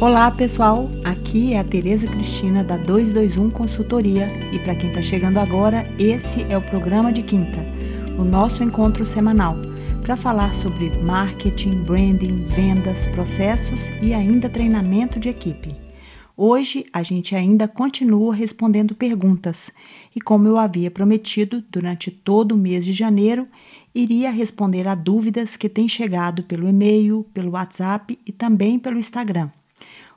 Olá pessoal, aqui é a Tereza Cristina da 221 Consultoria e para quem está chegando agora, esse é o programa de quinta, o nosso encontro semanal para falar sobre marketing, branding, vendas, processos e ainda treinamento de equipe. Hoje a gente ainda continua respondendo perguntas e, como eu havia prometido, durante todo o mês de janeiro, iria responder a dúvidas que têm chegado pelo e-mail, pelo WhatsApp e também pelo Instagram.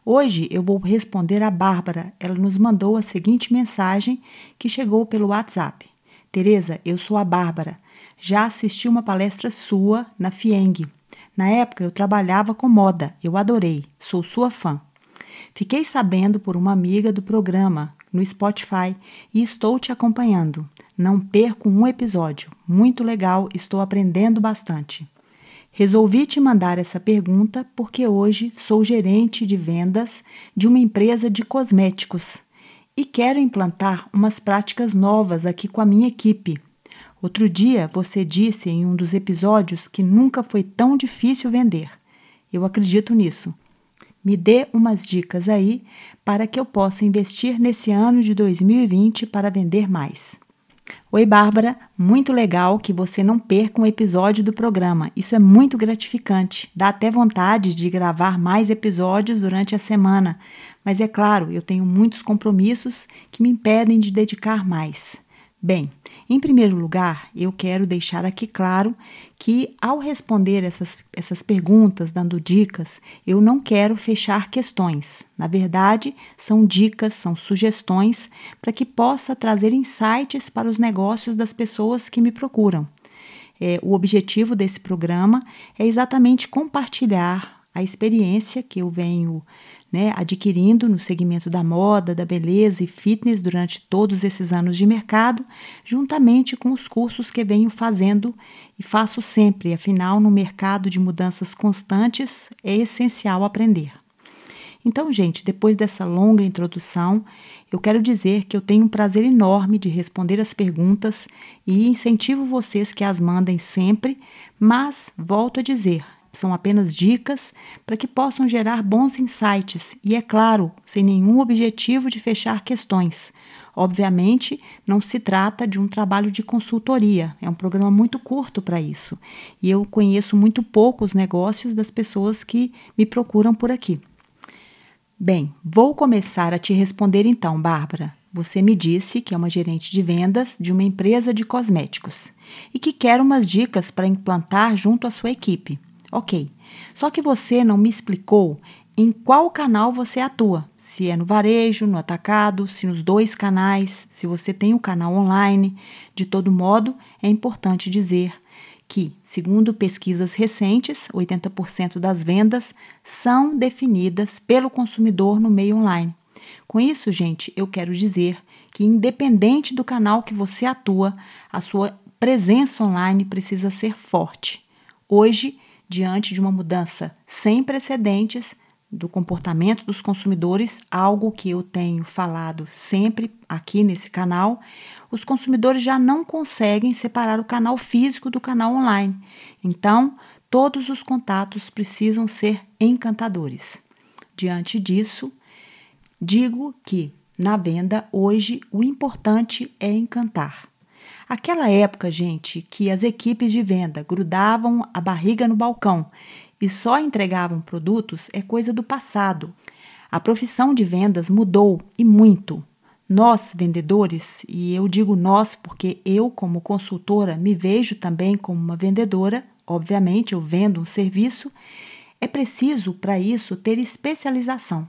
Hoje eu vou responder a Bárbara. Ela nos mandou a seguinte mensagem que chegou pelo WhatsApp. Tereza, eu sou a Bárbara. Já assisti uma palestra sua na FIENG. Na época eu trabalhava com moda. Eu adorei. Sou sua fã. Fiquei sabendo por uma amiga do programa no Spotify e estou te acompanhando. Não perco um episódio. Muito legal, estou aprendendo bastante. Resolvi te mandar essa pergunta porque hoje sou gerente de vendas de uma empresa de cosméticos e quero implantar umas práticas novas aqui com a minha equipe. Outro dia você disse em um dos episódios que nunca foi tão difícil vender. Eu acredito nisso. Me dê umas dicas aí para que eu possa investir nesse ano de 2020 para vender mais. Oi, Bárbara, muito legal que você não perca um episódio do programa. Isso é muito gratificante. Dá até vontade de gravar mais episódios durante a semana. Mas é claro, eu tenho muitos compromissos que me impedem de dedicar mais. Bem, em primeiro lugar, eu quero deixar aqui claro que, ao responder essas, essas perguntas, dando dicas, eu não quero fechar questões. Na verdade, são dicas, são sugestões para que possa trazer insights para os negócios das pessoas que me procuram. É, o objetivo desse programa é exatamente compartilhar a experiência que eu venho né, adquirindo no segmento da moda, da beleza e fitness durante todos esses anos de mercado, juntamente com os cursos que venho fazendo e faço sempre, afinal, no mercado de mudanças constantes é essencial aprender. Então, gente, depois dessa longa introdução, eu quero dizer que eu tenho um prazer enorme de responder as perguntas e incentivo vocês que as mandem sempre, mas volto a dizer, são apenas dicas para que possam gerar bons insights e, é claro, sem nenhum objetivo de fechar questões. Obviamente, não se trata de um trabalho de consultoria, é um programa muito curto para isso. E eu conheço muito pouco os negócios das pessoas que me procuram por aqui. Bem, vou começar a te responder então, Bárbara. Você me disse que é uma gerente de vendas de uma empresa de cosméticos e que quer umas dicas para implantar junto à sua equipe. Ok. Só que você não me explicou em qual canal você atua. Se é no varejo, no atacado, se nos dois canais, se você tem o um canal online. De todo modo, é importante dizer que, segundo pesquisas recentes, 80% das vendas são definidas pelo consumidor no meio online. Com isso, gente, eu quero dizer que, independente do canal que você atua, a sua presença online precisa ser forte. Hoje, diante de uma mudança sem precedentes do comportamento dos consumidores, algo que eu tenho falado sempre aqui nesse canal, os consumidores já não conseguem separar o canal físico do canal online. Então, todos os contatos precisam ser encantadores. Diante disso, digo que na venda hoje o importante é encantar. Aquela época, gente, que as equipes de venda grudavam a barriga no balcão e só entregavam produtos é coisa do passado. A profissão de vendas mudou e muito. Nós, vendedores, e eu digo nós porque eu, como consultora, me vejo também como uma vendedora, obviamente eu vendo um serviço, é preciso para isso ter especialização.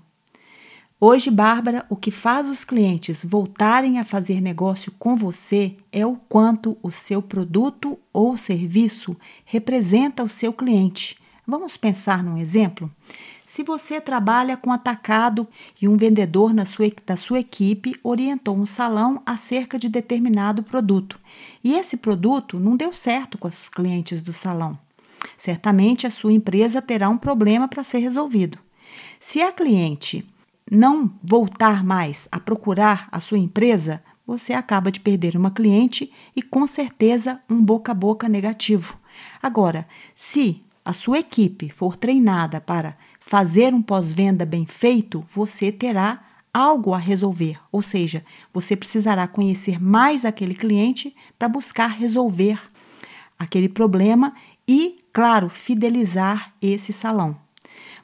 Hoje, Bárbara, o que faz os clientes voltarem a fazer negócio com você é o quanto o seu produto ou serviço representa o seu cliente. Vamos pensar num exemplo? Se você trabalha com atacado e um vendedor na sua, da sua equipe orientou um salão acerca de determinado produto e esse produto não deu certo com os clientes do salão, certamente a sua empresa terá um problema para ser resolvido. Se a cliente não voltar mais a procurar a sua empresa, você acaba de perder uma cliente e com certeza um boca a boca negativo. Agora, se a sua equipe for treinada para fazer um pós-venda bem feito, você terá algo a resolver, ou seja, você precisará conhecer mais aquele cliente para buscar resolver aquele problema e, claro, fidelizar esse salão.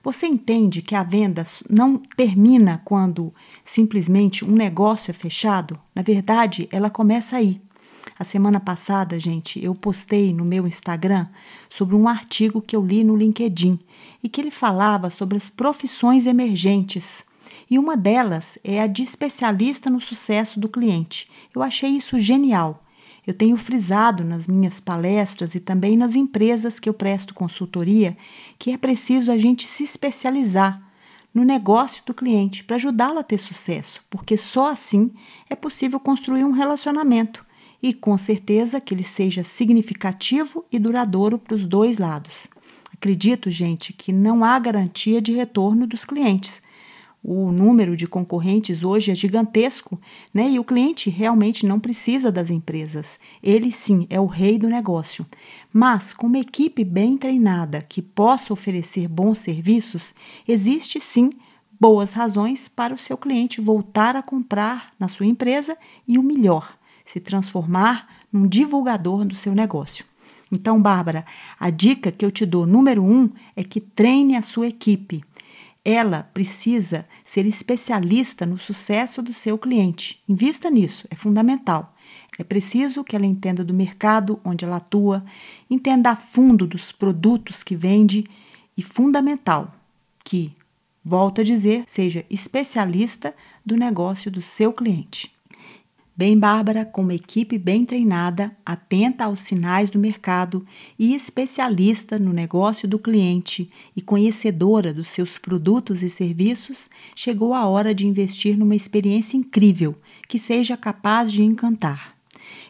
Você entende que a venda não termina quando simplesmente um negócio é fechado? Na verdade, ela começa aí. A semana passada, gente, eu postei no meu Instagram sobre um artigo que eu li no LinkedIn e que ele falava sobre as profissões emergentes. E uma delas é a de especialista no sucesso do cliente. Eu achei isso genial. Eu tenho frisado nas minhas palestras e também nas empresas que eu presto consultoria que é preciso a gente se especializar no negócio do cliente para ajudá-lo a ter sucesso, porque só assim é possível construir um relacionamento e com certeza que ele seja significativo e duradouro para os dois lados. Acredito, gente, que não há garantia de retorno dos clientes o número de concorrentes hoje é gigantesco, né? E o cliente realmente não precisa das empresas. Ele sim é o rei do negócio. Mas com uma equipe bem treinada que possa oferecer bons serviços, existe sim boas razões para o seu cliente voltar a comprar na sua empresa e o melhor, se transformar num divulgador do seu negócio. Então, Bárbara, a dica que eu te dou, número um, é que treine a sua equipe. Ela precisa ser especialista no sucesso do seu cliente. Invista nisso, é fundamental. É preciso que ela entenda do mercado onde ela atua, entenda a fundo dos produtos que vende e, fundamental, que, volto a dizer, seja especialista do negócio do seu cliente. Bem Bárbara, com uma equipe bem treinada, atenta aos sinais do mercado e especialista no negócio do cliente e conhecedora dos seus produtos e serviços, chegou a hora de investir numa experiência incrível que seja capaz de encantar.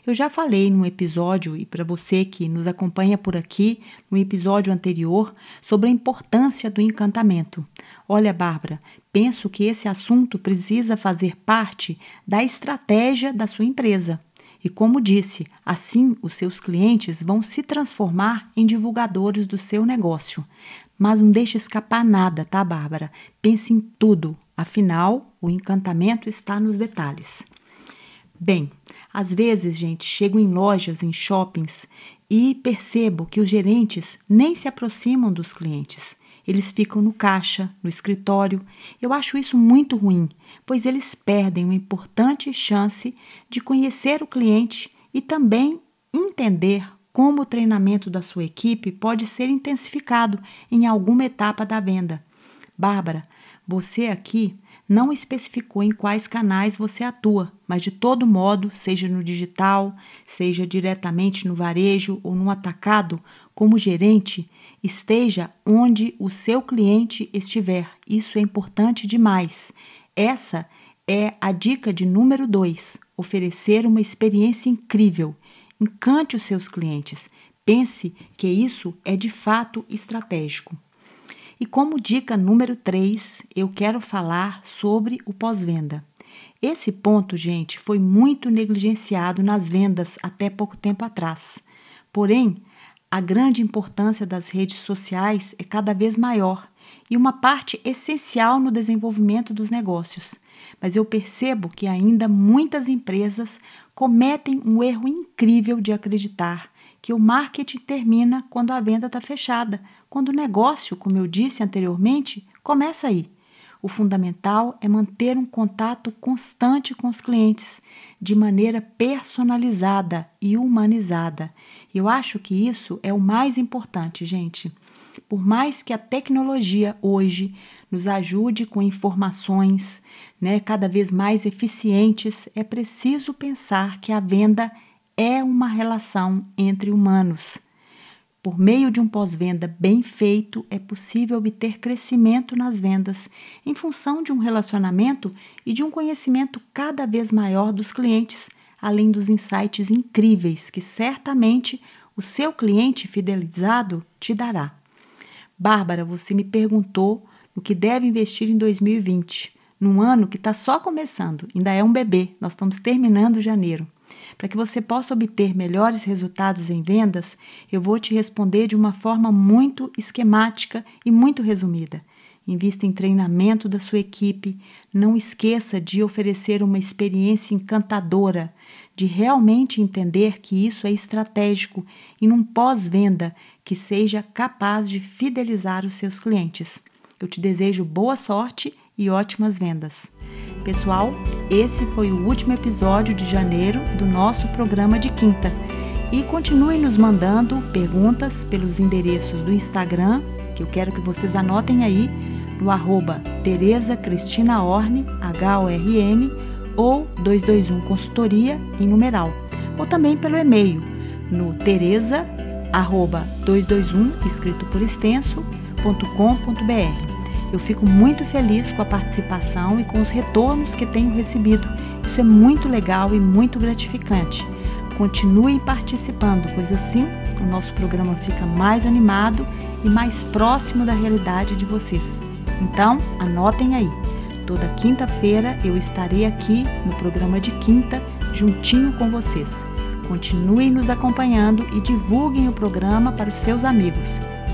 Eu já falei num episódio, e para você que nos acompanha por aqui, no episódio anterior, sobre a importância do encantamento. Olha, Bárbara, penso que esse assunto precisa fazer parte da estratégia da sua empresa. E como disse, assim os seus clientes vão se transformar em divulgadores do seu negócio. Mas não deixe escapar nada, tá, Bárbara? Pense em tudo. Afinal, o encantamento está nos detalhes. Bem, às vezes, gente, chego em lojas, em shoppings e percebo que os gerentes nem se aproximam dos clientes. Eles ficam no caixa, no escritório. Eu acho isso muito ruim, pois eles perdem uma importante chance de conhecer o cliente e também entender como o treinamento da sua equipe pode ser intensificado em alguma etapa da venda. Bárbara, você aqui não especificou em quais canais você atua, mas de todo modo, seja no digital, seja diretamente no varejo ou no atacado, como gerente, esteja onde o seu cliente estiver. Isso é importante demais. Essa é a dica de número dois: oferecer uma experiência incrível. Encante os seus clientes. Pense que isso é de fato estratégico. E como dica número 3, eu quero falar sobre o pós-venda. Esse ponto, gente, foi muito negligenciado nas vendas até pouco tempo atrás. Porém, a grande importância das redes sociais é cada vez maior e uma parte essencial no desenvolvimento dos negócios. Mas eu percebo que ainda muitas empresas cometem um erro incrível de acreditar que o marketing termina quando a venda está fechada, quando o negócio, como eu disse anteriormente, começa aí. O fundamental é manter um contato constante com os clientes, de maneira personalizada e humanizada. Eu acho que isso é o mais importante, gente. Por mais que a tecnologia hoje nos ajude com informações né, cada vez mais eficientes, é preciso pensar que a venda é uma relação entre humanos. Por meio de um pós-venda bem feito, é possível obter crescimento nas vendas em função de um relacionamento e de um conhecimento cada vez maior dos clientes, além dos insights incríveis que certamente o seu cliente fidelizado te dará. Bárbara, você me perguntou no que deve investir em 2020, num ano que está só começando, ainda é um bebê, nós estamos terminando janeiro. Para que você possa obter melhores resultados em vendas, eu vou te responder de uma forma muito esquemática e muito resumida. invista em treinamento da sua equipe, não esqueça de oferecer uma experiência encantadora, de realmente entender que isso é estratégico e num pós-venda que seja capaz de fidelizar os seus clientes. Eu te desejo boa sorte e ótimas vendas. Pessoal, esse foi o último episódio de janeiro do nosso programa de quinta. E continue nos mandando perguntas pelos endereços do Instagram, que eu quero que vocês anotem aí, no arroba Tereza Cristina Orne, H-O-R-N, ou 221 Consultoria em numeral, ou também pelo e-mail no tereza, arroba 221, escrito por extenso. Eu fico muito feliz com a participação e com os retornos que tenho recebido. Isso é muito legal e muito gratificante. Continue participando, pois assim o nosso programa fica mais animado e mais próximo da realidade de vocês. Então, anotem aí. Toda quinta-feira eu estarei aqui no programa de quinta, juntinho com vocês. Continuem nos acompanhando e divulguem o programa para os seus amigos.